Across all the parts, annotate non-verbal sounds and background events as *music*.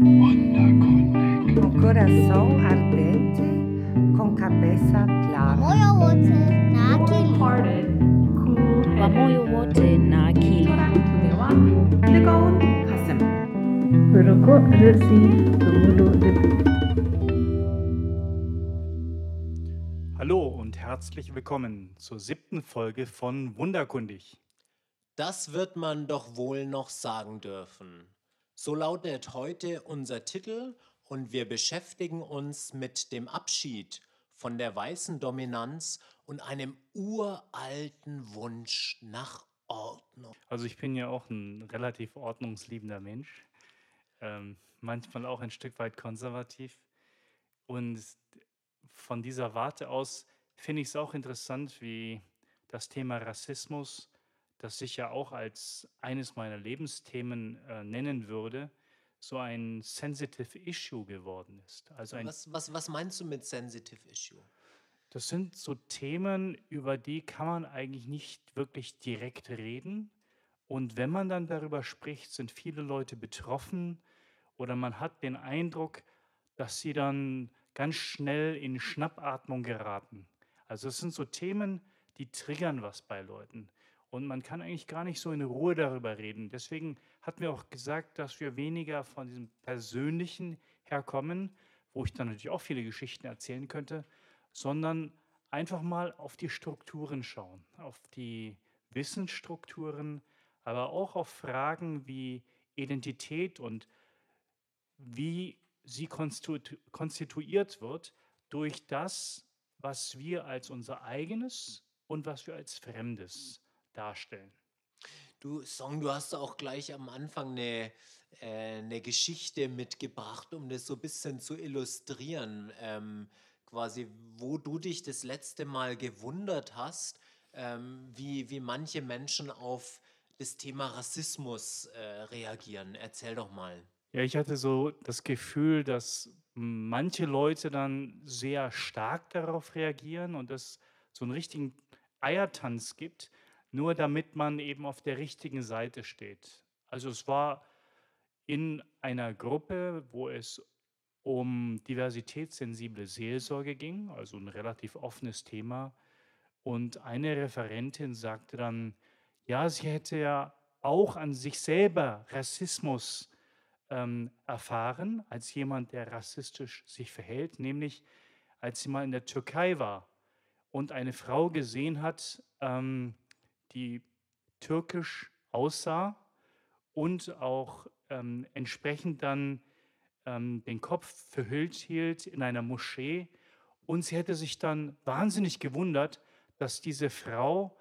Wunderkundig. Con corazón ardente, con cabeza clara. Moyo wote na akili. Hearted, cool headed. Na akili. Tunawa Ligaun Kasim. Ruko Rirsi Rumudu Hallo und herzlich willkommen zur siebten Folge von Wunderkundig. Das wird man doch wohl noch sagen dürfen. So lautet heute unser Titel und wir beschäftigen uns mit dem Abschied von der weißen Dominanz und einem uralten Wunsch nach Ordnung. Also ich bin ja auch ein relativ ordnungsliebender Mensch, ähm, manchmal auch ein Stück weit konservativ. Und von dieser Warte aus finde ich es auch interessant, wie das Thema Rassismus, das ich ja auch als eines meiner Lebensthemen äh, nennen würde, so ein sensitive Issue geworden ist. Also ein Was, was, was meinst du mit Sensitive Issue? Das sind so Themen, über die kann man eigentlich nicht wirklich direkt reden. Und wenn man dann darüber spricht, sind viele Leute betroffen oder man hat den Eindruck, dass sie dann ganz schnell in Schnappatmung geraten. Also es sind so Themen, die triggern was bei Leuten. Und man kann eigentlich gar nicht so in Ruhe darüber reden. Deswegen hatten wir auch gesagt, dass wir weniger von diesem Persönlichen herkommen, wo ich dann natürlich auch viele Geschichten erzählen könnte, sondern einfach mal auf die Strukturen schauen, auf die Wissensstrukturen, aber auch auf Fragen wie Identität und wie sie konstitu konstituiert wird durch das, was wir als unser eigenes und was wir als Fremdes darstellen. Du, Song, du hast auch gleich am Anfang eine, äh, eine Geschichte mitgebracht, um das so ein bisschen zu illustrieren. Ähm, quasi, wo du dich das letzte Mal gewundert hast, ähm, wie, wie manche Menschen auf das Thema Rassismus äh, reagieren. Erzähl doch mal. Ja, ich hatte so das Gefühl, dass manche Leute dann sehr stark darauf reagieren und es so einen richtigen Eiertanz gibt, nur damit man eben auf der richtigen Seite steht. Also es war in einer Gruppe, wo es um diversitätssensible Seelsorge ging, also ein relativ offenes Thema. Und eine Referentin sagte dann, ja, sie hätte ja auch an sich selber Rassismus ähm, erfahren, als jemand, der rassistisch sich verhält, nämlich als sie mal in der Türkei war und eine Frau gesehen hat, ähm, die türkisch aussah und auch ähm, entsprechend dann ähm, den Kopf verhüllt hielt in einer Moschee. Und sie hätte sich dann wahnsinnig gewundert, dass diese Frau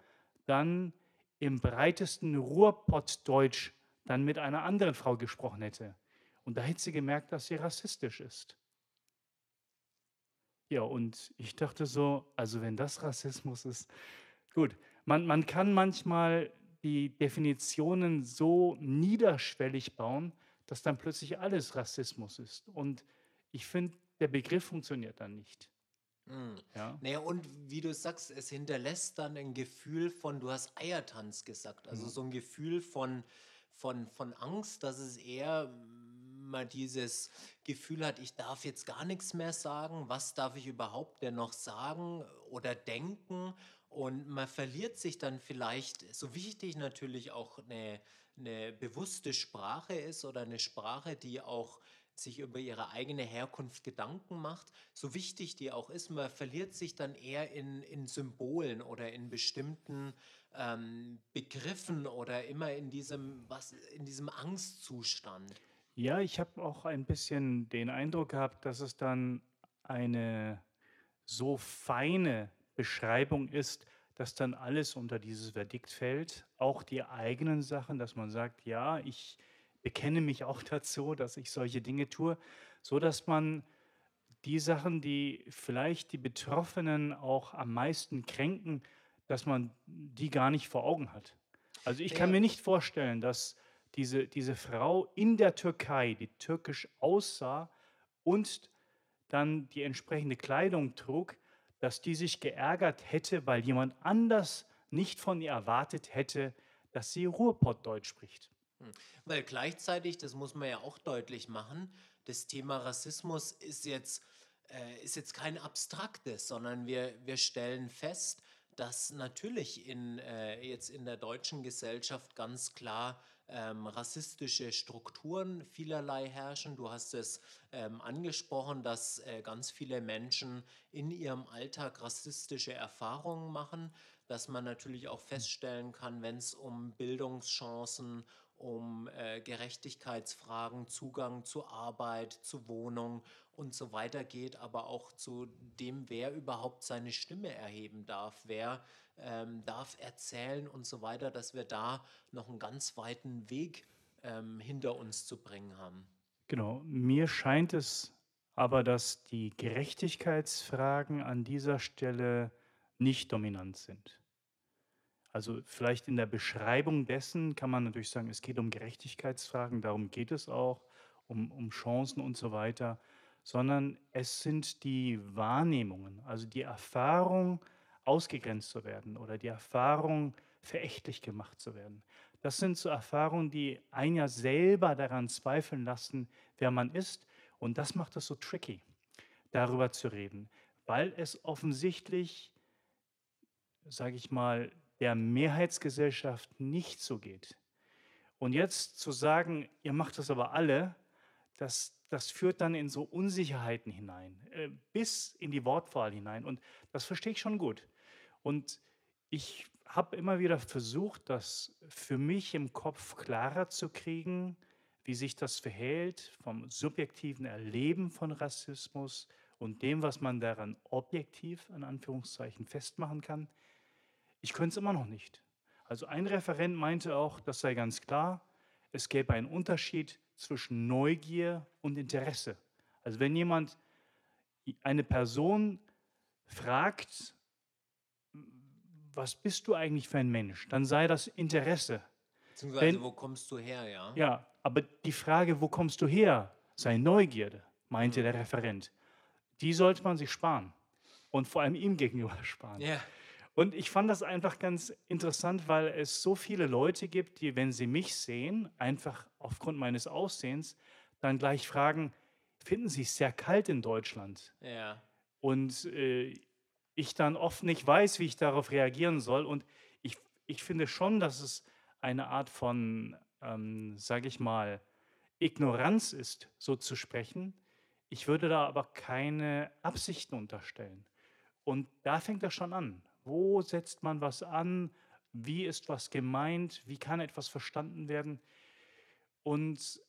dann im breitesten Ruhrpottdeutsch dann mit einer anderen Frau gesprochen hätte. Und da hätte sie gemerkt, dass sie rassistisch ist. Ja, und ich dachte so, also wenn das Rassismus ist, gut, man, man kann manchmal die Definitionen so niederschwellig bauen, dass dann plötzlich alles Rassismus ist. Und ich finde, der Begriff funktioniert dann nicht. Hm. Ja? Naja, und wie du sagst, es hinterlässt dann ein Gefühl von, du hast Eiertanz gesagt, also Mhm. so ein Gefühl von, von, von Angst, dass es eher mal dieses Gefühl hat, ich darf jetzt gar nichts mehr sagen, was darf ich überhaupt denn noch sagen oder denken und man verliert sich dann vielleicht, so wichtig natürlich auch eine, eine bewusste Sprache ist oder eine Sprache, die auch sich über ihre eigene Herkunft Gedanken macht, so wichtig die auch ist, man verliert sich dann eher in, in Symbolen oder in bestimmten ähm, Begriffen oder immer in diesem, was, in diesem Angstzustand. Ja, ich habe auch ein bisschen den Eindruck gehabt, dass es dann eine so feine Beschreibung ist, dass dann alles unter dieses Verdikt fällt, auch die eigenen Sachen, dass man sagt, ja, ich bekenne mich auch *laughs* dazu, dass ich solche Dinge tue, so dass man die Sachen, die vielleicht die Betroffenen auch am meisten kränken, dass man die gar nicht vor Augen hat. Also ich kann Ja. mir nicht vorstellen, dass diese, diese Frau in der Türkei, die türkisch aussah und dann die entsprechende Kleidung trug, dass die sich geärgert hätte, weil jemand anders nicht von ihr erwartet hätte, dass sie Ruhrpottdeutsch spricht. Weil gleichzeitig, das muss man ja auch deutlich machen, das Thema Rassismus ist jetzt, äh, ist jetzt kein abstraktes, sondern wir, wir stellen fest, dass natürlich in, äh, jetzt in der deutschen Gesellschaft ganz klar ähm, rassistische Strukturen vielerlei herrschen. Du hast es ähm, angesprochen, dass äh, ganz viele Menschen in ihrem Alltag rassistische Erfahrungen machen, dass man natürlich auch feststellen kann, wenn es um Bildungschancen, um äh, Gerechtigkeitsfragen, Zugang zu Arbeit, zu Wohnung und so weiter geht, aber auch zu dem, wer überhaupt seine Stimme erheben darf, wer ähm, darf erzählen und so weiter, dass wir da noch einen ganz weiten Weg ähm, hinter uns zu bringen haben. Genau, mir scheint es aber, dass die Gerechtigkeitsfragen an dieser Stelle nicht dominant sind. Also vielleicht in der Beschreibung dessen kann man natürlich sagen, es geht um Gerechtigkeitsfragen, darum geht es auch, um, um Chancen und so weiter, sondern es sind die Wahrnehmungen, also die Erfahrung, ausgegrenzt zu werden oder die Erfahrung, verächtlich gemacht zu werden. Das sind so Erfahrungen, die einen ja selber daran zweifeln lassen, wer man ist. Und das macht es so tricky, darüber zu reden, weil es offensichtlich, sage ich mal, der Mehrheitsgesellschaft nicht so geht. Und jetzt zu sagen, ihr macht das aber alle, das, das führt dann in so Unsicherheiten hinein, äh, bis in die Wortwahl hinein. Und das verstehe ich schon gut. Und ich habe immer wieder versucht, das für mich im Kopf klarer zu kriegen, wie sich das verhält vom subjektiven Erleben von Rassismus und dem, was man daran objektiv in Anführungszeichen festmachen kann. Ich könnte es immer noch nicht. Also ein Referent meinte auch, das sei ganz klar, es gäbe einen Unterschied zwischen Neugier und Interesse. Also wenn jemand eine Person fragt, was bist du eigentlich für ein Mensch? Dann sei das Interesse. Beziehungsweise, Wenn- wo kommst du her, ja? Ja, aber die Frage, wo kommst du her, sei Neugierde, meinte der Referent. Die sollte man sich sparen und vor allem ihm gegenüber *laughs* sparen. Ja. Und ich fand das einfach ganz interessant, weil es so viele Leute gibt, die, wenn sie mich sehen, einfach aufgrund meines Aussehens, dann gleich fragen, finden Sie es sehr kalt in Deutschland? Ja. Und äh, ich dann oft nicht weiß, wie ich darauf reagieren soll. Und ich, ich finde schon, dass es eine Art von, ähm, sage ich mal, Ignoranz ist, so zu sprechen. Ich würde da aber keine Absichten unterstellen. Und da fängt das schon an. Wo setzt man was an? Wie ist was gemeint? Wie kann etwas verstanden werden? Und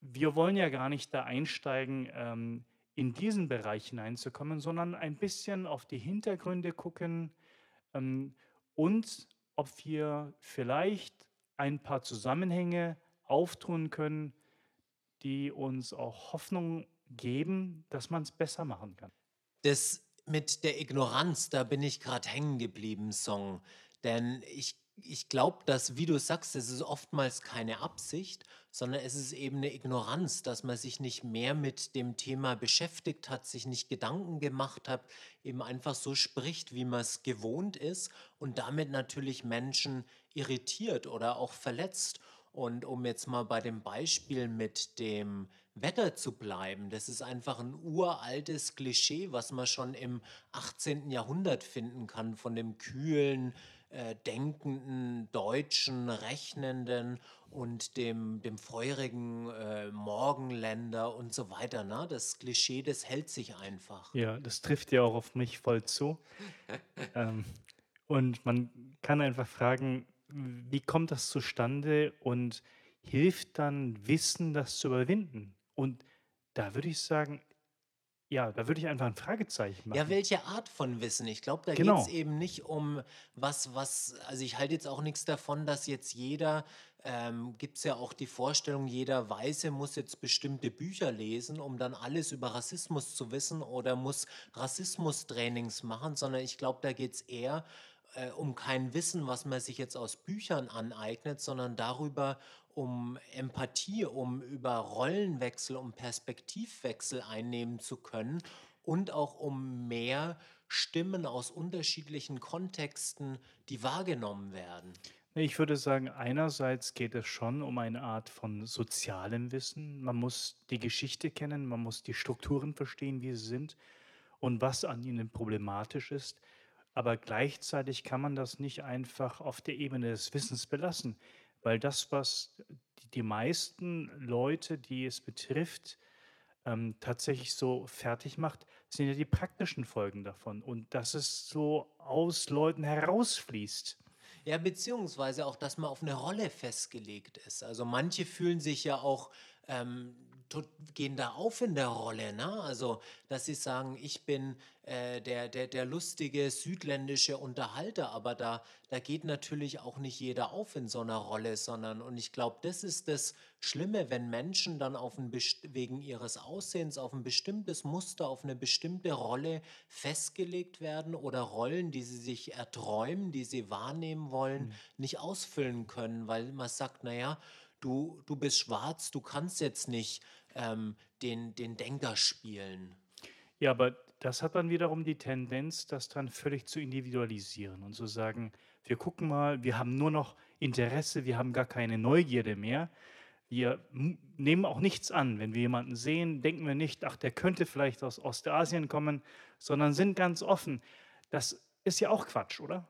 wir wollen ja gar nicht da einsteigen, ähm, in diesen Bereich hineinzukommen, sondern ein bisschen auf die Hintergründe gucken ähm, und ob wir vielleicht ein paar Zusammenhänge auftun können, die uns auch Hoffnung geben, dass man es besser machen kann. Das mit der Ignoranz, da bin ich gerade hängen geblieben, Song. Denn ich, ich glaube, dass, wie du sagst, es ist oftmals keine Absicht, sondern es ist eben eine Ignoranz, dass man sich nicht mehr mit dem Thema beschäftigt hat, sich nicht Gedanken gemacht hat, eben einfach so spricht, wie man es gewohnt ist und damit natürlich Menschen irritiert oder auch verletzt. Und um jetzt mal bei dem Beispiel mit dem Wetter zu bleiben, das ist einfach ein uraltes Klischee, was man schon im 18. Jahrhundert finden kann, von dem kühlen, äh, denkenden, deutschen, rechnenden und dem, dem feurigen äh, Morgenländer und so weiter. Ne? Das Klischee, das hält sich einfach. Ja, das trifft ja auch auf mich voll zu. *laughs* ähm, und man kann einfach fragen, wie kommt das zustande und hilft dann Wissen, das zu überwinden? Und da würde ich sagen, ja, da würde ich einfach ein Fragezeichen machen. Ja, welche Art von Wissen? Ich glaube, da Genau. geht es eben nicht um was, was, also ich halte jetzt auch nichts davon, dass jetzt jeder, ähm, gibt es ja auch die Vorstellung, jeder Weiße muss jetzt bestimmte Bücher lesen, um dann alles über Rassismus zu wissen oder muss Rassismustrainings machen, sondern ich glaube, da geht es eher äh, um kein Wissen, was man sich jetzt aus Büchern aneignet, sondern darüber, um Empathie, um über Rollenwechsel, um Perspektivwechsel einnehmen zu können und auch um mehr Stimmen aus unterschiedlichen Kontexten, die wahrgenommen werden. Ich würde sagen, einerseits geht es schon um eine Art von sozialem Wissen. Man muss die Geschichte kennen, man muss die Strukturen verstehen, wie sie sind und was an ihnen problematisch ist. Aber gleichzeitig kann man das nicht einfach auf der Ebene des Wissens belassen, weil das, was die, meisten Leute, die es betrifft, ähm, tatsächlich so fertig macht, sind ja die praktischen Folgen davon und dass es so aus Leuten herausfließt. Ja, beziehungsweise auch, dass man auf eine Rolle festgelegt ist. Also manche fühlen sich ja auch, ähm, gehen da auf in der Rolle, ne? Also, dass sie sagen, ich bin äh, der, der, der lustige südländische Unterhalter, aber da, da geht natürlich auch nicht jeder auf in so einer Rolle, sondern, und ich glaube, das ist das Schlimme, wenn Menschen dann auf ein wegen ihres Aussehens auf ein bestimmtes Muster, auf eine bestimmte Rolle festgelegt werden oder Rollen, die sie sich erträumen, die sie wahrnehmen wollen, nicht ausfüllen können, weil man sagt, naja, du, du bist schwarz, du kannst jetzt nicht ähm, den, den Denker spielen. Ja, aber das hat dann wiederum die Tendenz, das dann völlig zu individualisieren und zu sagen, wir gucken mal, wir haben nur noch Interesse, wir haben gar keine Neugierde mehr. Wir nehmen auch nichts an. Wenn wir jemanden sehen, denken wir nicht, ach, der könnte vielleicht aus Ostasien kommen, sondern sind ganz offen. Das ist ja auch Quatsch, oder?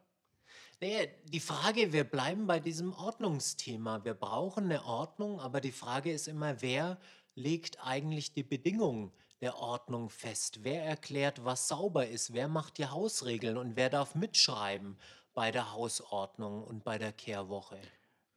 Naja, die Frage, wir bleiben bei diesem Ordnungsthema. Wir brauchen eine Ordnung, aber die Frage ist immer, wer legt eigentlich die Bedingungen der Ordnung fest? Wer erklärt, was sauber ist? Wer macht die Hausregeln und wer darf mitschreiben bei der Hausordnung und bei der Kehrwoche?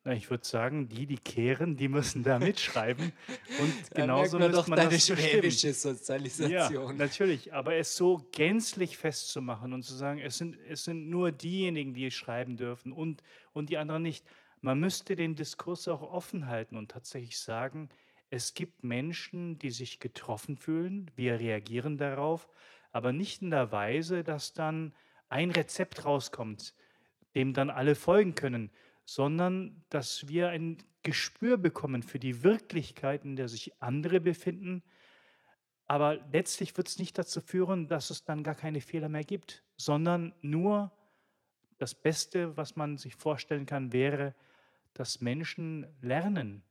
Na, ich würde sagen, die, die kehren, die müssen da mitschreiben. Und *laughs* genauso man müsste man deine das schwäbische Ja, Sozialisation. natürlich, aber es so gänzlich festzumachen und zu sagen, es sind, es sind nur diejenigen, die schreiben dürfen und, und die anderen nicht. Man müsste den Diskurs auch offen halten und tatsächlich sagen, es gibt Menschen, die sich getroffen fühlen, wir reagieren darauf, aber nicht in der Weise, dass dann ein Rezept rauskommt, dem dann alle folgen können, sondern dass wir ein Gespür bekommen für die Wirklichkeit, in der sich andere befinden, aber letztlich wird es nicht dazu führen, dass es dann gar keine Fehler mehr gibt, sondern nur das Beste, was man sich vorstellen kann, wäre, dass Menschen lernen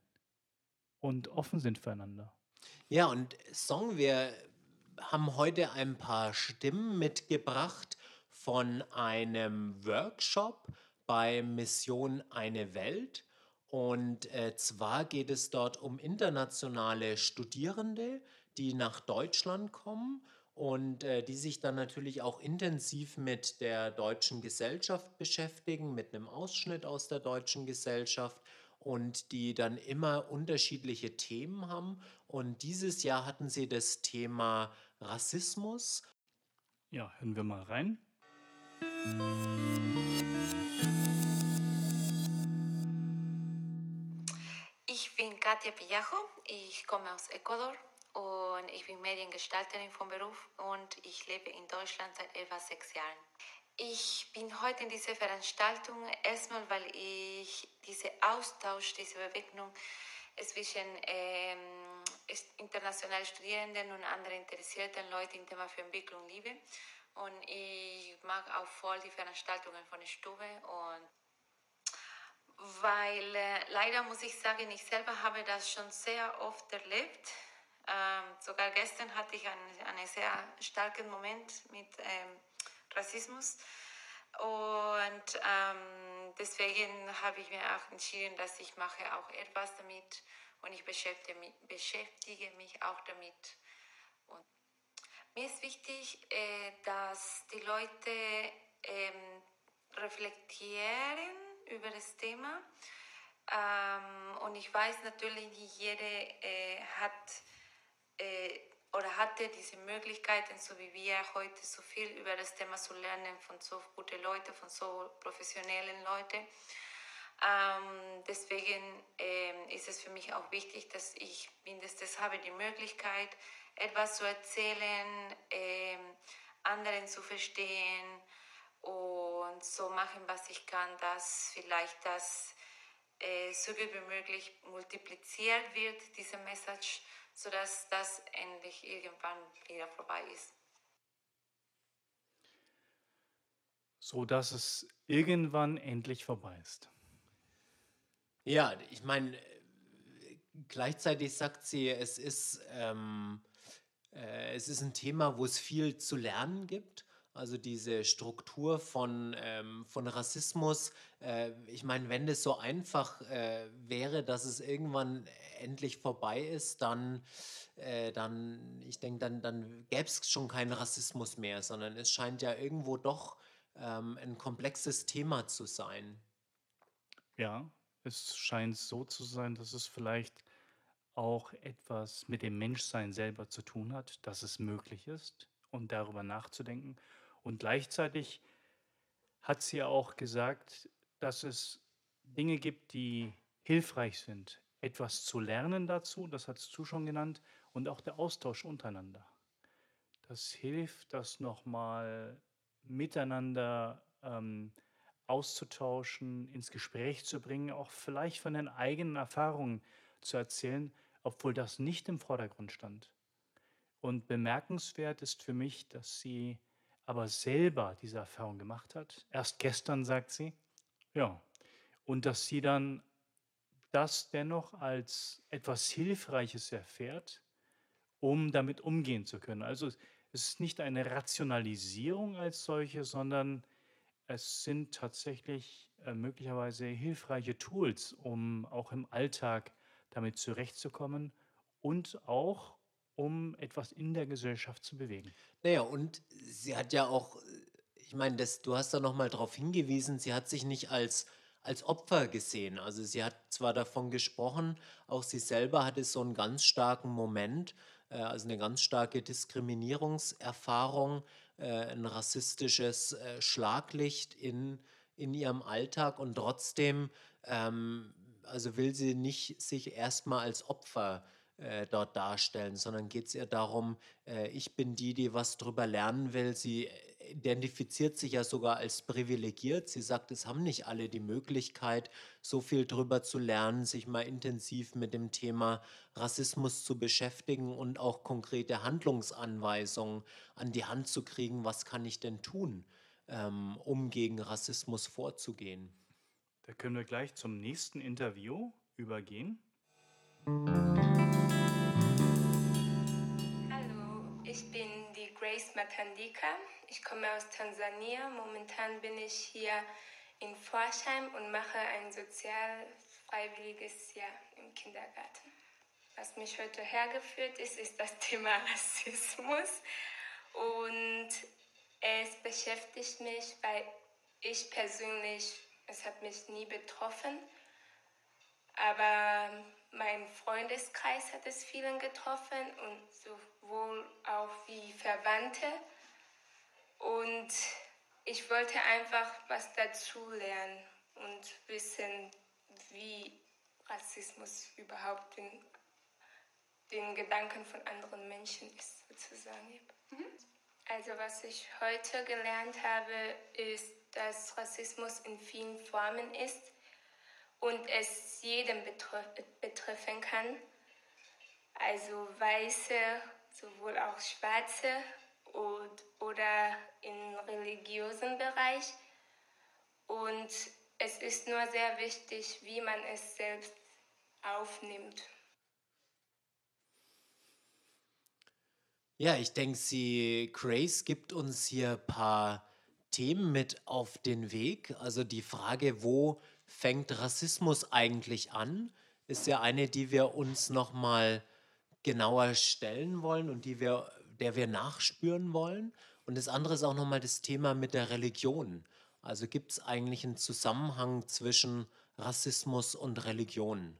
und offen sind füreinander. Ja, und Song, wir haben heute ein paar Stimmen mitgebracht von einem Workshop bei Mission Eine Welt. Und äh, zwar geht es dort um internationale Studierende, die nach Deutschland kommen und äh, die sich dann natürlich auch intensiv mit der deutschen Gesellschaft beschäftigen, mit einem Ausschnitt aus der deutschen Gesellschaft und die dann immer unterschiedliche Themen haben. Und dieses Jahr hatten sie das Thema Rassismus. Ja, hören wir mal rein. Ich bin Katja Pillajo, ich komme aus Ecuador und ich bin Mediengestalterin vom Beruf und ich lebe in Deutschland seit etwa sechs Jahren. Ich bin heute in dieser Veranstaltung erstmal, weil ich diesen Austausch, diese Begegnung zwischen ähm, internationalen Studierenden und anderen interessierten Leuten im Thema für Entwicklung liebe. Und ich mag auch voll die Veranstaltungen von der Stube und weil äh, leider muss ich sagen, ich selber habe das schon sehr oft erlebt. Ähm, sogar gestern hatte ich einen, einen sehr starken Moment mit ähm, Rassismus. Und ähm, deswegen habe ich mir auch entschieden, dass ich mache auch etwas damit und ich beschäftige beschäftige mich auch damit. Mir ist wichtig, äh, dass die Leute ähm, reflektieren über das Thema. Ähm, und ich weiß natürlich, nicht jede äh, hat äh, oder hatte diese Möglichkeiten, so wie wir heute so viel über das Thema zu lernen von so guten Leuten, von so professionellen Leuten. Ähm, deswegen ähm, ist es für mich auch wichtig, dass ich mindestens habe die Möglichkeit, etwas zu erzählen, ähm, anderen zu verstehen und so machen, was ich kann, dass vielleicht das äh, so gut wie möglich multipliziert wird, diese Message, sodass das endlich irgendwann wieder vorbei ist. so dass es irgendwann endlich vorbei ist. Ja, ich meine, gleichzeitig sagt sie, es ist, ähm, äh, es ist ein Thema, wo es viel zu lernen gibt. Also diese Struktur von, ähm, von Rassismus. Äh, ich meine, wenn das so einfach äh, wäre, dass es irgendwann endlich vorbei ist, dann, äh, dann ich denke, dann, dann gäbe es schon keinen Rassismus mehr, sondern es scheint ja irgendwo doch ähm, ein komplexes Thema zu sein. Ja, es scheint so zu sein, dass es vielleicht auch etwas mit dem Menschsein selber zu tun hat, dass es möglich ist und darüber nachzudenken. Und gleichzeitig hat sie auch gesagt, dass es Dinge gibt, die hilfreich sind, etwas zu lernen dazu, das hat du schon genannt, und auch der Austausch untereinander. Das hilft, das nochmal miteinander ähm, auszutauschen, ins Gespräch zu bringen, auch vielleicht von den eigenen Erfahrungen zu erzählen, obwohl das nicht im Vordergrund stand. Und bemerkenswert ist für mich, dass sie aber selber diese Erfahrung gemacht hat. Erst gestern, sagt sie. Ja. Und dass sie dann das dennoch als etwas Hilfreiches erfährt, um damit umgehen zu können. Also es ist nicht eine Rationalisierung als solche, sondern es sind tatsächlich äh, möglicherweise hilfreiche Tools, um auch im Alltag damit zurechtzukommen und auch um etwas in der Gesellschaft zu bewegen. Naja, und sie hat ja auch, ich meine, das, du hast da nochmal darauf hingewiesen, sie hat sich nicht als, als Opfer gesehen. Also sie hat zwar davon gesprochen, auch sie selber hatte so einen ganz starken Moment, äh, also eine ganz starke Diskriminierungserfahrung, äh, ein rassistisches äh, Schlaglicht in, in ihrem Alltag und trotzdem ähm, also will sie nicht sich erstmal als Opfer äh, dort darstellen, sondern geht es ihr darum, äh, ich bin die, die was drüber lernen will. Sie identifiziert sich ja sogar als privilegiert. Sie sagt, es haben nicht alle die Möglichkeit, so viel drüber zu lernen, sich mal intensiv mit dem Thema Rassismus zu beschäftigen und auch konkrete Handlungsanweisungen an die Hand zu kriegen. Was kann ich denn tun, ähm, um gegen Rassismus vorzugehen? Da können wir gleich zum nächsten Interview übergehen. Hallo, ich bin Grace Matandika. Ich komme aus Tansania. Momentan bin ich hier in Forchheim und mache ein sozial freiwilliges Jahr im Kindergarten. Was mich heute hergeführt ist, ist das Thema *laughs* Rassismus. Und es beschäftigt mich, weil ich persönlich es hat mich nie betroffen, aber mein Freundeskreis hat es vielen getroffen und sowohl auch wie Verwandte. Und ich wollte einfach was dazu lernen und wissen, wie Rassismus überhaupt den, den Gedanken von anderen Menschen ist, sozusagen. Mhm. Also was ich heute gelernt habe, ist, dass Rassismus in vielen Formen ist und es jedem betreffen kann. Also Weiße, sowohl auch Schwarze und, oder im religiösen Bereich. Und es ist nur sehr wichtig, wie man es selbst aufnimmt. Ja, ich denke, sie, Grace gibt uns hier ein paar Themen mit auf den Weg. Also die Frage, wo fängt Rassismus eigentlich an, ist ja eine, die wir uns noch mal genauer stellen wollen und die wir, der wir nachspüren wollen. Und das andere ist auch noch mal das Thema mit der Religion. Also gibt es eigentlich einen Zusammenhang zwischen Rassismus und Religion?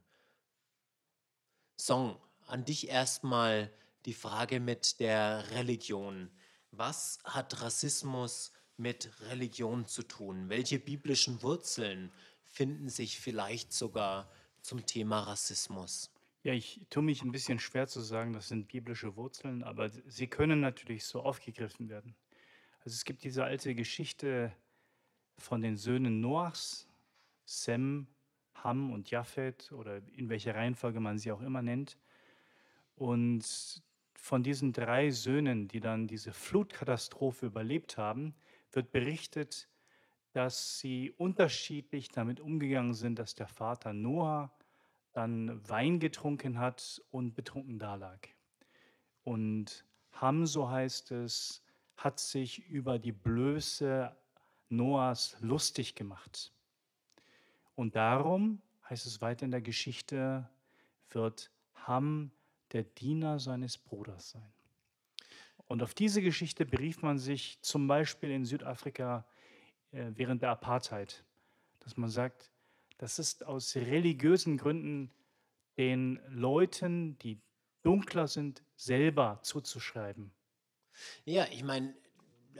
Song, an dich erstmal die Frage mit der Religion. Was hat Rassismus mit Religion zu tun? Welche biblischen Wurzeln finden sich vielleicht sogar zum Thema Rassismus? Ja, ich tue mich ein bisschen schwer zu sagen, das sind biblische Wurzeln, aber sie können natürlich so aufgegriffen werden. Also es gibt diese alte Geschichte von den Söhnen Noachs, Sem, Ham und Japhet oder in welcher Reihenfolge man sie auch immer nennt. Und von diesen drei Söhnen, die dann diese Flutkatastrophe überlebt haben, wird berichtet, dass sie unterschiedlich damit umgegangen sind, dass der Vater Noah dann Wein getrunken hat und betrunken dalag. Und Ham, so heißt es, hat sich über die Blöße Noahs lustig gemacht. Und darum, heißt es weiter in der Geschichte, wird Ham der Diener seines Bruders sein. Und auf diese Geschichte berief man sich zum Beispiel in Südafrika während der Apartheid, dass man sagt, das ist aus religiösen Gründen den Leuten, die dunkler sind, selber zuzuschreiben. Ja, ich meine,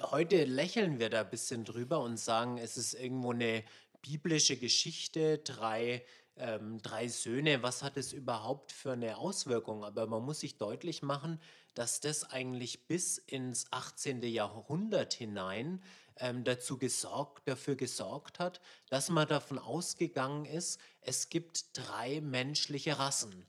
heute lächeln wir da ein bisschen drüber und sagen, es ist irgendwo eine biblische Geschichte, drei, ähm, drei Söhne, was hat es überhaupt für eine Auswirkung? Aber man muss sich deutlich machen, dass das eigentlich bis ins 18. Jahrhundert hinein ähm, dazu gesorgt, dafür gesorgt hat, dass man davon ausgegangen ist, es gibt drei menschliche Rassen.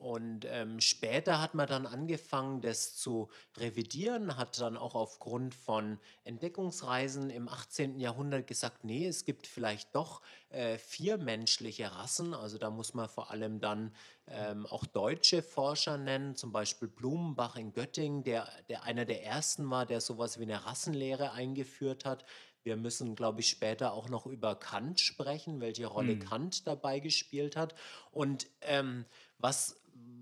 Und ähm, später hat man dann angefangen, das zu revidieren, hat dann auch aufgrund von Entdeckungsreisen im 18. Jahrhundert gesagt, nee, es gibt vielleicht doch äh, vier menschliche Rassen. Also da muss man vor allem dann ähm, auch deutsche Forscher nennen, zum Beispiel Blumenbach in Göttingen, der, der einer der ersten war, der sowas wie eine Rassenlehre eingeführt hat. Wir müssen, glaube ich, später auch noch über Kant sprechen, welche Rolle Hm. Kant dabei gespielt hat. Und ähm, was,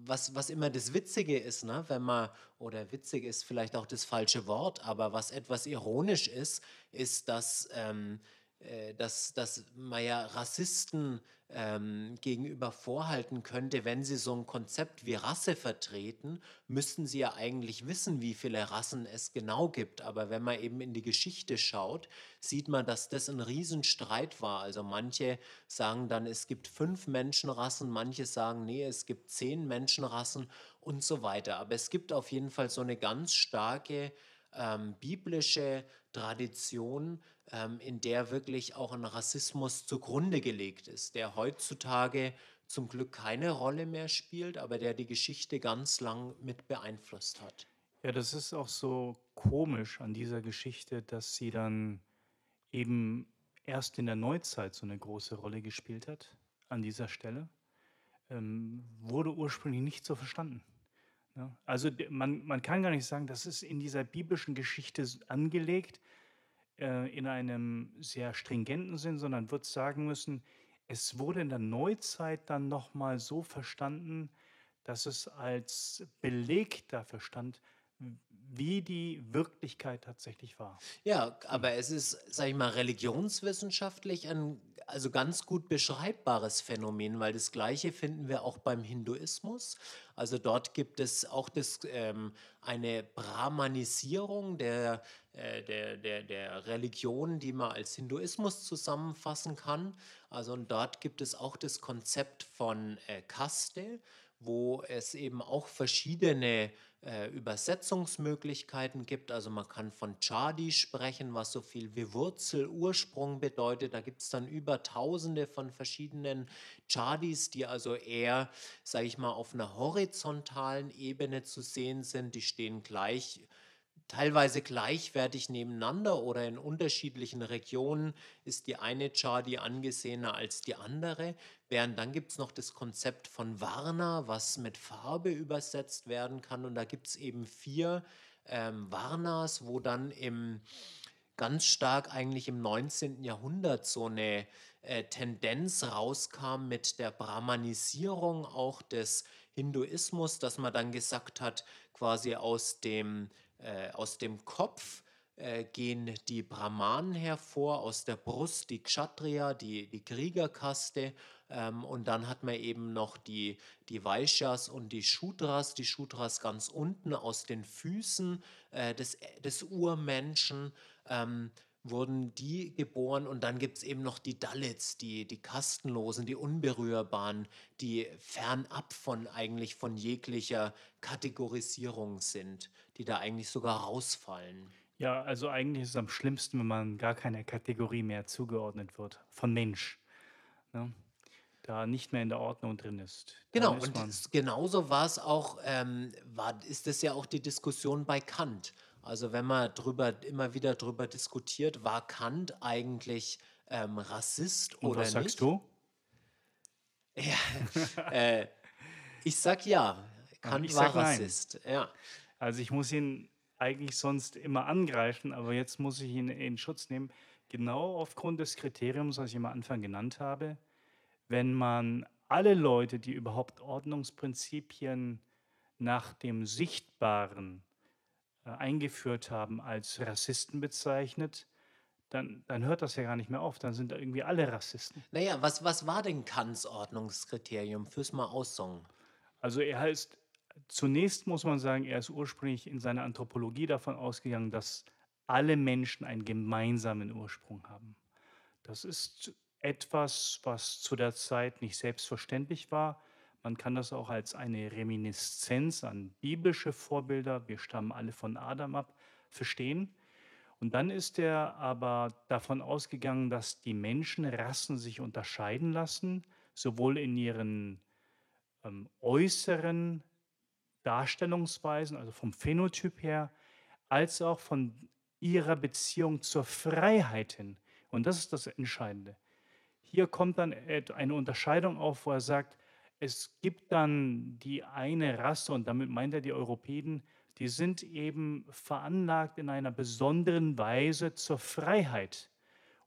was, was immer das Witzige ist, ne, wenn man, oder witzig ist vielleicht auch das falsche Wort, aber was etwas ironisch ist, ist, dass, ähm, äh, dass, dass man ja Rassisten ähm, gegenüber vorhalten könnte, wenn sie so ein Konzept wie Rasse vertreten, müssten sie ja eigentlich wissen, wie viele Rassen es genau gibt. Aber wenn man eben in die Geschichte schaut, sieht man, dass das ein Riesenstreit war. Also manche sagen dann, es gibt fünf Menschenrassen, manche sagen, nee, es gibt zehn Menschenrassen und so weiter. Aber es gibt auf jeden Fall so eine ganz starke ähm, biblische Tradition, in der wirklich auch ein Rassismus zugrunde gelegt ist, der heutzutage zum Glück keine Rolle mehr spielt, aber der die Geschichte ganz lang mit beeinflusst hat. Ja, das ist auch so komisch an dieser Geschichte, dass sie dann eben erst in der Neuzeit so eine große Rolle gespielt hat, an dieser Stelle. Ähm, wurde ursprünglich nicht so verstanden. Ja, also d- man, man kann gar nicht sagen, das ist in dieser biblischen Geschichte angelegt, äh, in einem sehr stringenten Sinn, sondern wird sagen müssen, es wurde in der Neuzeit dann nochmal so verstanden, dass es als Beleg dafür stand, wie die Wirklichkeit tatsächlich war. Ja, aber es ist, sag ich mal, religionswissenschaftlich ein also ganz gut beschreibbares Phänomen, weil das Gleiche finden wir auch beim Hinduismus. Also dort gibt es auch das, ähm, eine Brahmanisierung der, äh, der, der, der Religion, die man als Hinduismus zusammenfassen kann. Also und dort gibt es auch das Konzept von äh, Kaste, wo es eben auch verschiedene äh, Übersetzungsmöglichkeiten gibt. Also man kann von Chadi sprechen, was so viel wie Wurzel, Ursprung bedeutet. Da gibt es dann über tausende von verschiedenen Chadis, die also eher, sage ich mal, auf einer horizontalen Ebene zu sehen sind. Die stehen gleich teilweise gleichwertig nebeneinander oder in unterschiedlichen Regionen ist die eine Chadi angesehener als die andere. Während dann gibt es noch das Konzept von Varna, was mit Farbe übersetzt werden kann. Und da gibt es eben vier ähm, Varnas, wo dann im ganz stark eigentlich im 19. Jahrhundert so eine äh, Tendenz rauskam mit der Brahmanisierung auch des Hinduismus, dass man dann gesagt hat, quasi aus dem, äh, aus dem Kopf äh, gehen die Brahmanen hervor, aus der Brust die Kshatriya, die, die Kriegerkaste. Ähm, und dann hat man eben noch die, die Vaishyas und die Shudras, die Shudras ganz unten aus den Füßen äh, des, des Urmenschen. Ähm, wurden die geboren und dann gibt es eben noch die Dalits, die, die Kastenlosen, die Unberührbaren, die fernab von eigentlich von jeglicher Kategorisierung sind, die da eigentlich sogar rausfallen. Ja, also eigentlich ist es am schlimmsten, wenn man gar keiner Kategorie mehr zugeordnet wird von Mensch. Ne? Da nicht mehr in der Ordnung drin ist. Genau, ist und es- genauso war es auch, ähm, war, ist es ja auch die Diskussion bei Kant. Also wenn man drüber, immer wieder darüber diskutiert, war Kant eigentlich ähm, Rassist Und oder was sagst nicht? du? Ja, *laughs* äh, ich sag ja, Kant war sag nein. Rassist. Ja. Also ich muss ihn eigentlich sonst immer angreifen, aber jetzt muss ich ihn in Schutz nehmen. Genau aufgrund des Kriteriums, was ich am Anfang genannt habe. Wenn man alle Leute, die überhaupt Ordnungsprinzipien nach dem Sichtbaren äh, eingeführt haben, als Rassisten bezeichnet, dann, dann hört das ja gar nicht mehr auf. Dann sind da irgendwie alle Rassisten. Naja, was, was war denn Kants Ordnungskriterium? Fürs mal aussongen. Also er heißt, zunächst muss man sagen, er ist ursprünglich in seiner Anthropologie davon ausgegangen, dass alle Menschen einen gemeinsamen Ursprung haben. Das ist etwas, was zu der Zeit nicht selbstverständlich war. Man kann das auch als eine Reminiszenz an biblische Vorbilder, wir stammen alle von Adam ab, verstehen. Und dann ist er aber davon ausgegangen, dass die Menschenrassen sich unterscheiden lassen, sowohl in ihren ähm, äußeren Darstellungsweisen, also vom Phänotyp her, als auch von ihrer Beziehung zur Freiheit hin. Und das ist das Entscheidende. Hier kommt dann eine Unterscheidung auf, wo er sagt, es gibt dann die eine Rasse, und damit meint er die Europäden, die sind eben veranlagt in einer besonderen Weise zur Freiheit.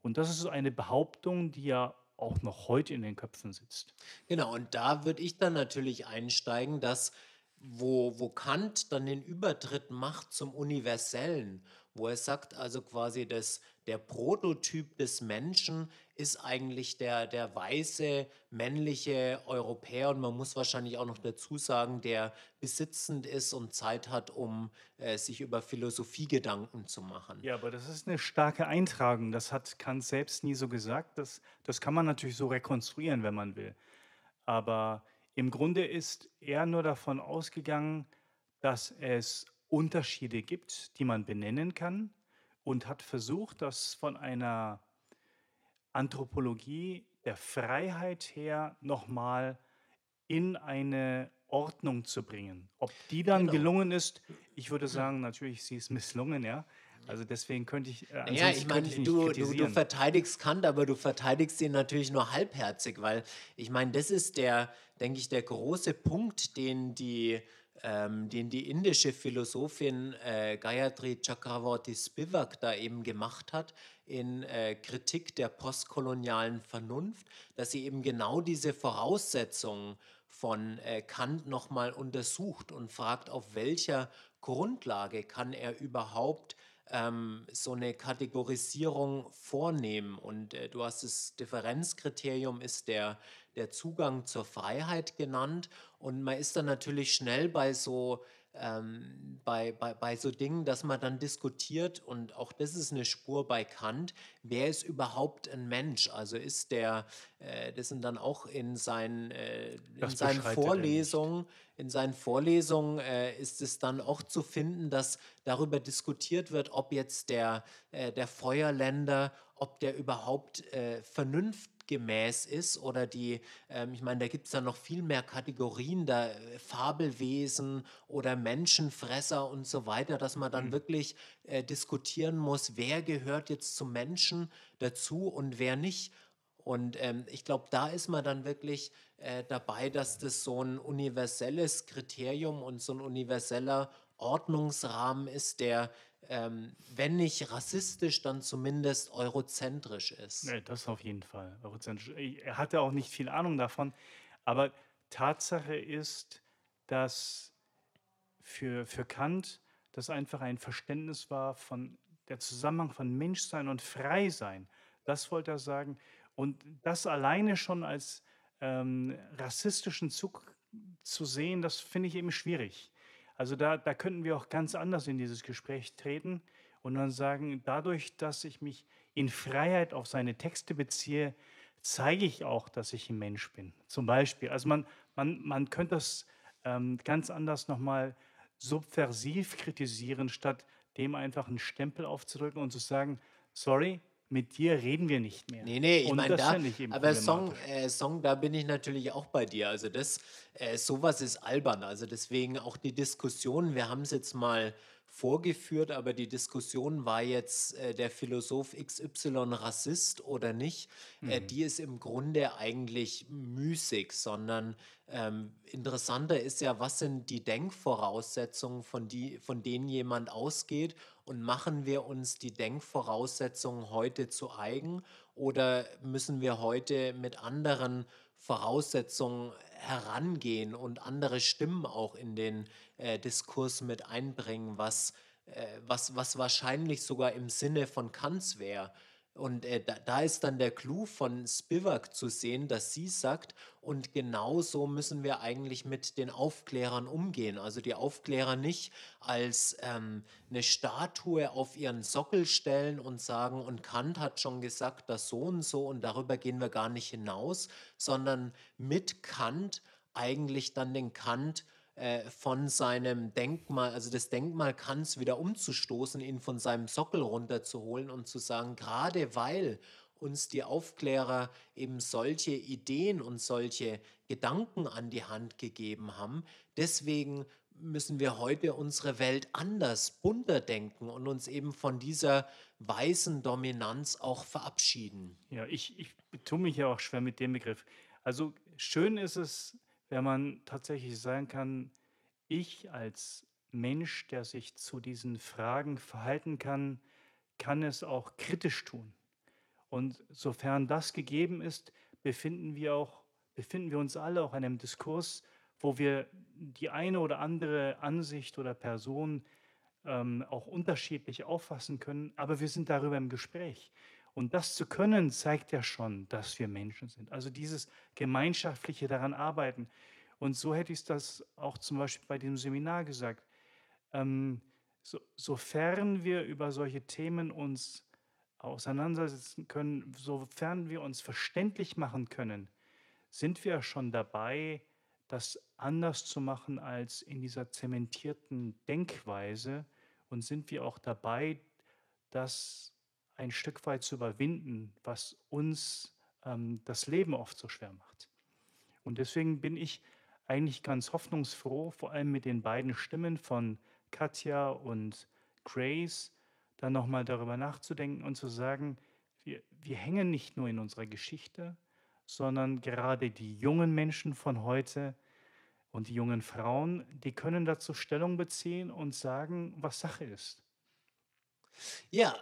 Und das ist eine Behauptung, die ja auch noch heute in den Köpfen sitzt. Genau, und da würde ich dann natürlich einsteigen, dass wo, wo Kant dann den Übertritt macht zum Universellen, wo er sagt, also quasi, dass der Prototyp des Menschen ist eigentlich der, der weiße, männliche Europäer und man muss wahrscheinlich auch noch dazu sagen, der besitzend ist und Zeit hat, um äh, sich über Philosophie Gedanken zu machen. Ja, aber das ist eine starke Eintragung. Das hat Kant selbst nie so gesagt. Das, das kann man natürlich so rekonstruieren, wenn man will. Aber im Grunde ist er nur davon ausgegangen, dass es Unterschiede gibt, die man benennen kann und hat versucht, das von einer Anthropologie der Freiheit her nochmal in eine Ordnung zu bringen. Ob die dann Genau. gelungen ist, ich würde sagen, natürlich, sie ist misslungen, ja. Also deswegen könnte ich, äh, Ja, ich meine, ich du, du, du verteidigst Kant, aber du verteidigst ihn natürlich nur halbherzig, weil ich meine, das ist der, denke ich, der große Punkt, den die, ähm, den die indische Philosophin äh, Gayatri Chakravarti Spivak da eben gemacht hat in äh, Kritik der postkolonialen Vernunft, dass sie eben genau diese Voraussetzungen von äh, Kant nochmal untersucht und fragt, auf welcher Grundlage kann er überhaupt ähm, so eine Kategorisierung vornehmen. Und äh, du hast das Differenzkriterium ist der, der Zugang zur Freiheit genannt. Und man ist dann natürlich schnell bei so, ähm, bei, bei, bei so Dingen, dass man dann diskutiert, und auch das ist eine Spur bei Kant, wer ist überhaupt ein Mensch? Also ist der, äh, das sind dann auch in seinen, äh, in seinen. Vorlesungen, in seinen Vorlesungen äh, ist es dann auch zu finden, dass darüber diskutiert wird, ob jetzt der, äh, der Feuerländer, ob der überhaupt äh, vernunftgemäß ist oder die, ähm, ich meine, da gibt es dann noch viel mehr Kategorien, da äh, Fabelwesen oder Menschenfresser und so weiter, dass man dann wirklich äh, diskutieren muss, wer gehört jetzt zum Menschen dazu und wer nicht. Und ähm, ich glaube, da ist man dann wirklich äh, dabei, dass das so ein universelles Kriterium und so ein universeller Ordnungsrahmen ist, der, ähm, wenn nicht rassistisch, dann zumindest eurozentrisch ist. Nee, das auf jeden Fall. eurozentrisch. Er hatte auch nicht viel Ahnung davon. Aber Tatsache ist, dass für, für Kant das einfach ein Verständnis war von der Zusammenhang von Menschsein und Freisein. Das wollte er sagen. Und das alleine schon als ähm, rassistischen Zug zu sehen, das finde ich eben schwierig. Also da, da könnten wir auch ganz anders in dieses Gespräch treten und dann sagen, dadurch, dass ich mich in Freiheit auf seine Texte beziehe, zeige ich auch, dass ich ein Mensch bin. Zum Beispiel. Also man, man, man könnte das ähm, ganz anders nochmal subversiv kritisieren, statt dem einfach einen Stempel aufzudrücken und zu sagen, sorry, mit dir reden wir nicht mehr. Nee, nee, ich Und meine, da, ich aber Song, äh, Song, da bin ich natürlich auch bei dir. Also das, äh, sowas ist albern. Also deswegen auch die Diskussion, wir haben es jetzt mal vorgeführt, aber die Diskussion war jetzt äh, der Philosoph XY Rassist oder nicht, äh, Mhm. die ist im Grunde eigentlich müßig, sondern ähm, interessanter ist ja, was sind die Denkvoraussetzungen, von, die, von denen jemand ausgeht und machen wir uns die Denkvoraussetzungen heute zu eigen oder müssen wir heute mit anderen Voraussetzungen herangehen und andere Stimmen auch in den äh, Diskurs mit einbringen, was, äh, was, was wahrscheinlich sogar im Sinne von Kants wäre. Und äh, da, da ist dann der Clou von Spivak zu sehen, dass sie sagt, und genau so müssen wir eigentlich mit den Aufklärern umgehen. Also die Aufklärer nicht als ähm, eine Statue auf ihren Sockel stellen und sagen, und Kant hat schon gesagt, dass so und so und darüber gehen wir gar nicht hinaus, sondern mit Kant eigentlich dann den Kant äh, von seinem Denkmal, also das Denkmal Kants wieder umzustoßen, ihn von seinem Sockel runterzuholen und zu sagen, gerade weil uns die Aufklärer eben solche Ideen und solche Gedanken an die Hand gegeben haben, deswegen müssen wir heute unsere Welt anders, bunter denken und uns eben von dieser weißen Dominanz auch verabschieden. Ja, ich, ich tue mich ja auch schwer mit dem Begriff. Also schön ist es, wenn man tatsächlich sagen kann, ich als Mensch, der sich zu diesen Fragen verhalten kann, kann es auch kritisch tun. Und sofern das gegeben ist, befinden wir auch, befinden wir uns alle auch in einem Diskurs, wo wir die eine oder andere Ansicht oder Person ähm, auch unterschiedlich auffassen können, aber wir sind darüber im Gespräch. Und das zu können, zeigt ja schon, dass wir Menschen sind. Also dieses gemeinschaftliche daran arbeiten. Und so hätte ich das auch zum Beispiel bei dem Seminar gesagt. Ähm, so, sofern wir über solche Themen uns auseinandersetzen können, sofern wir uns verständlich machen können, sind wir schon dabei, das anders zu machen als in dieser zementierten Denkweise und sind wir auch dabei, das ein Stück weit zu überwinden, was uns ähm, das Leben oft so schwer macht. Und deswegen bin ich eigentlich ganz hoffnungsfroh, vor allem mit den beiden Stimmen von Katja und Grace, dann nochmal darüber nachzudenken und zu sagen, wir, wir hängen nicht nur in unserer Geschichte, sondern gerade die jungen Menschen von heute und die jungen Frauen, die können dazu Stellung beziehen und sagen, was Sache ist. Ja,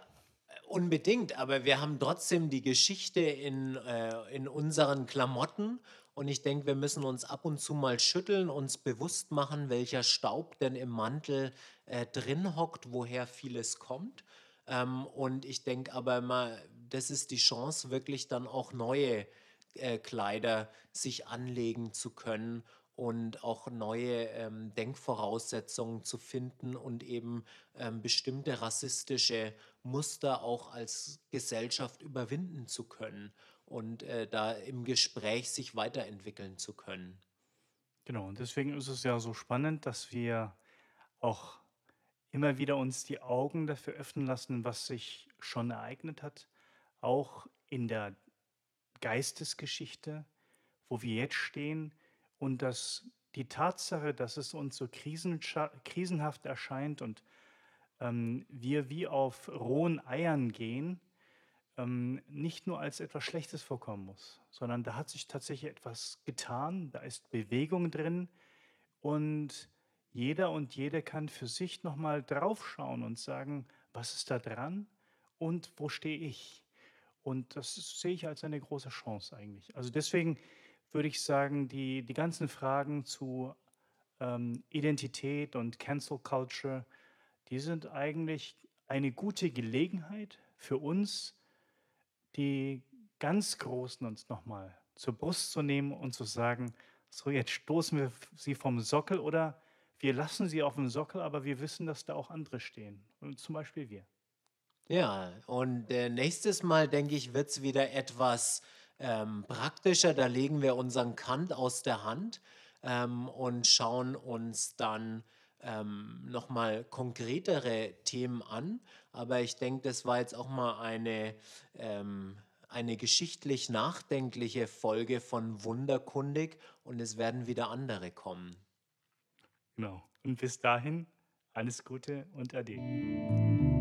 unbedingt, aber wir haben trotzdem die Geschichte in, äh, in unseren Klamotten und ich denke, wir müssen uns ab und zu mal schütteln, uns bewusst machen, welcher Staub denn im Mantel äh, drin hockt, woher vieles kommt. Ähm, und ich denke aber mal, das ist die Chance, wirklich dann auch neue äh, Kleider sich anlegen zu können und auch neue ähm, Denkvoraussetzungen zu finden und eben ähm, bestimmte rassistische Muster auch als Gesellschaft überwinden zu können und äh, da im Gespräch sich weiterentwickeln zu können. Genau, und deswegen ist es ja so spannend, dass wir auch immer wieder uns die Augen dafür öffnen lassen, was sich schon ereignet hat, auch in der Geistesgeschichte, wo wir jetzt stehen und dass die Tatsache, dass es uns so krisenhaft erscheint und ähm, wir wie auf rohen Eiern gehen, ähm, nicht nur als etwas Schlechtes vorkommen muss, sondern da hat sich tatsächlich etwas getan, da ist Bewegung drin und jeder und jede kann für sich nochmal draufschauen und sagen, was ist da dran und wo stehe ich? Und das sehe ich als eine große Chance eigentlich. Also deswegen würde ich sagen, die, die ganzen Fragen zu ähm, Identität und Cancel Culture, die sind eigentlich eine gute Gelegenheit für uns, die ganz Großen uns nochmal zur Brust zu nehmen und zu sagen, so jetzt stoßen wir sie vom Sockel oder wir lassen sie auf dem Sockel, aber wir wissen, dass da auch andere stehen. Und zum Beispiel wir. Ja, und äh, nächstes Mal, denke ich, wird es wieder etwas ähm, praktischer. Da legen wir unseren Kant aus der Hand ähm, und schauen uns dann ähm, nochmal konkretere Themen an. Aber ich denke, das war jetzt auch mal eine, ähm, eine geschichtlich nachdenkliche Folge von Wunderkundig und es werden wieder andere kommen. Genau. Und bis dahin Alles Gute und Ade.